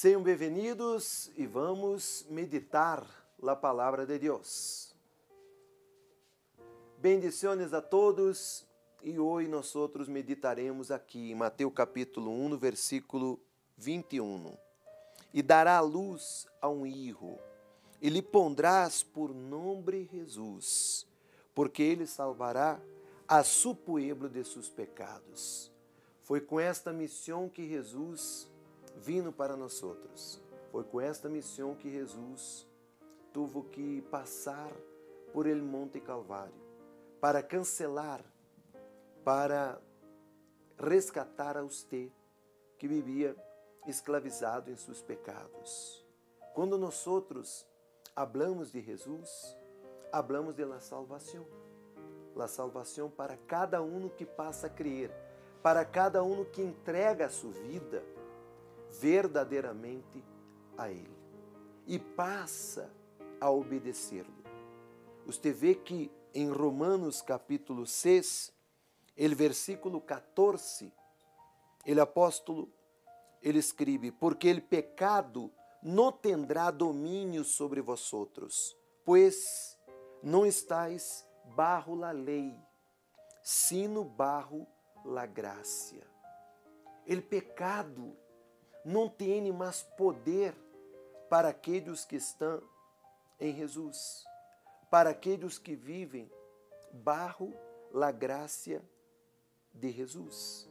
Sejam bem-vindos e vamos meditar a palavra de Deus. Bendiciones a todos e hoje nós outros meditaremos aqui em Mateus capítulo 1, versículo 21. E dará luz a um hijo, e lhe pondrás por nome Jesus, porque ele salvará a su pueblo de seus pecados. Foi com esta missão que Jesus vindo para nós outros. Foi com esta missão que Jesus teve que passar por el Monte Calvário para cancelar, para resgatar a você que vivia escravizado em seus pecados. Quando nós outros hablamos de Jesus, hablamos de la salvação. La salvação para cada um que passa a crer, para cada um que entrega a sua vida verdadeiramente a Ele e passa a obedecê-lo. Você vê que em Romanos capítulo 6, ele versículo 14, ele apóstolo, ele escreve, porque ele pecado não tendrá domínio sobre vós outros, pois não estáis barro la lei, sino barro la graça. Ele pecado não tem mais poder para aqueles que estão em Jesus, para aqueles que vivem barro la graça de Jesus.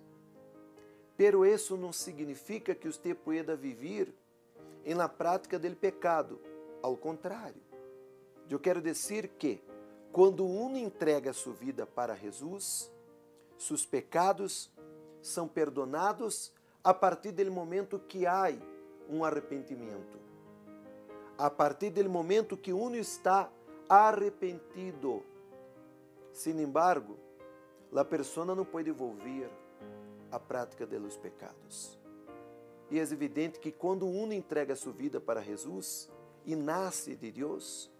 Pero isso não significa que você pueda viver em la prática del pecado, ao contrário. Eu quero dizer que quando um entrega sua vida para Jesus, seus pecados são perdonados a partir do momento que há um arrependimento. A partir do momento que um está arrependido. Sin embargo, a pessoa não pode volver à prática dos pecados. E é evidente que quando um entrega sua vida para Jesus e nasce de Deus,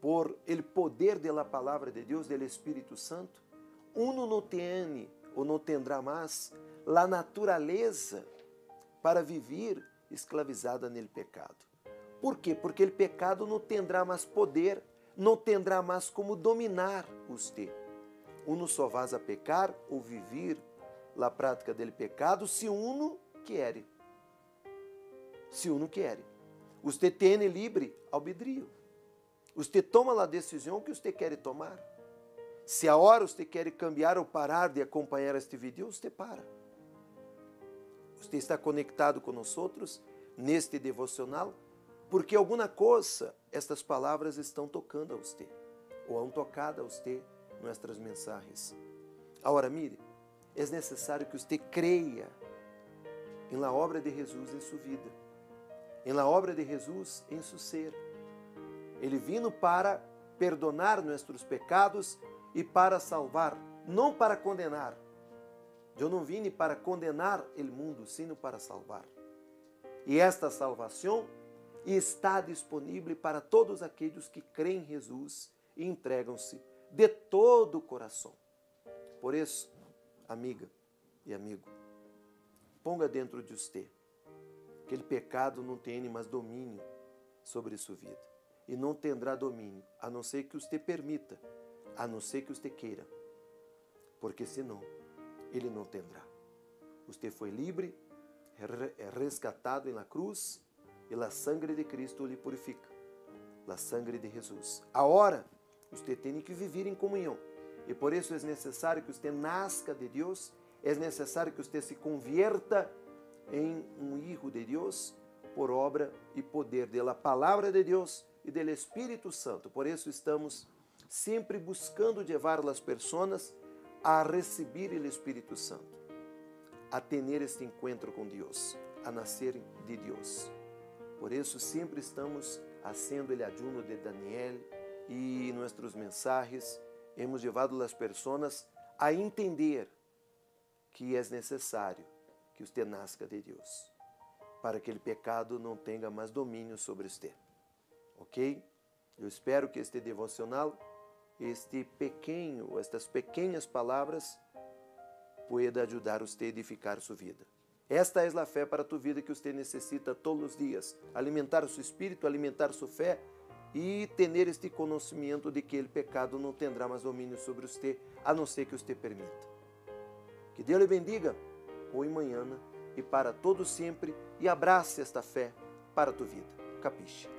por el poder da palavra de Deus, do Espírito Santo, uno não tem ou não tendrá mais la natureza para viver escravizada nele pecado. Por quê? Porque ele pecado não tendrá mais poder, não tendrá mais como dominar você. Uno só vas a pecar ou viver la prática dele pecado se uno quer. Se uno quer. Você tem livre albedrío. Você toma a decisão que você quer tomar. Se a hora você quer cambiar ou parar de acompanhar este vídeo, você para. Você está conectado outros neste devocional? Porque alguma coisa estas palavras estão tocando a você, ou han tocado a você nossas mensagens. Agora, mire, é necessário que você creia em la obra de Jesus em sua vida, em la obra de Jesus em seu ser. Ele vino para perdonar nossos pecados e para salvar, não para condenar. Eu não vim para condenar o mundo, sino para salvar. E esta salvação está disponível para todos aqueles que creem em Jesus e entregam-se de todo o coração. Por isso, amiga e amigo, ponga dentro de você aquele pecado não tem mais domínio sobre sua vida. E não terá domínio, a não ser que você permita, a não ser que você queira. Porque senão, ele não terá. Você foi livre, é resgatado na cruz e a sangue de Cristo lhe purifica. A sangue de Jesus. Agora, você tem que viver em comunhão. E por isso é necessário que você nasca de Deus, é necessário que você se convierta em um hijo de Deus por obra e poder da palavra de Deus e do Espírito Santo. Por isso estamos sempre buscando levar as pessoas a receber o Espírito Santo, a ter este encontro com Deus, a nascer de Deus. Por isso sempre estamos haciendo o ayuno de Daniel e nossos mensagens hemos levado as pessoas a entender que é necessário que você nasca de Deus, para que o pecado não tenha mais domínio sobre você. Ok? Eu espero que este devocional este pequeno, estas pequenas palavras pueda ajudar você a edificar sua vida. Esta é a fé para tua vida que você necessita todos os dias. Alimentar o seu espírito, alimentar sua fé e ter este conhecimento de que o pecado não terá mais domínio sobre você, a não ser que você permita. Que Deus lhe bendiga, hoje e manhã, e para todo sempre, e abrace esta fé para tua vida. Capiche?